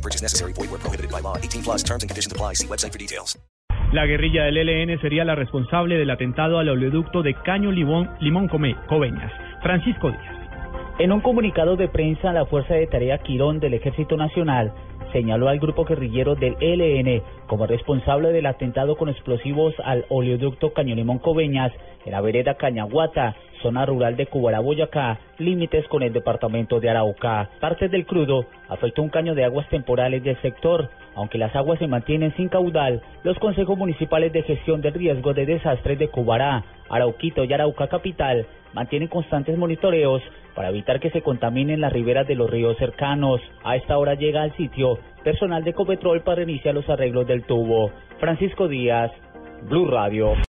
No purchase necessary. Void where prohibited by law. 18 plus terms and conditions apply. See website for details. La guerrilla del ELN sería la responsable del atentado al oleoducto de Caño Limón, Limón Come- Coveñas. Francisco Díaz. En un comunicado de prensa, la Fuerza de Tarea Quirón del Ejército Nacional señaló al grupo guerrillero del ELN como responsable del atentado con explosivos al oleoducto Cañolimón Coveñas en la vereda Cañaguata, zona rural de Cubará, Boyacá, límites con el departamento de Arauca. Parte del crudo afectó un caño de aguas temporales del sector. Aunque las aguas se mantienen sin caudal, los consejos municipales de gestión del riesgo de desastres de Cubará, Arauquito y Arauca Capital mantienen constantes monitoreos para evitar que se contaminen las riberas de los ríos cercanos. A esta hora llega al sitio personal de Copetrol para iniciar los arreglos del tubo. Francisco Díaz, Blue Radio.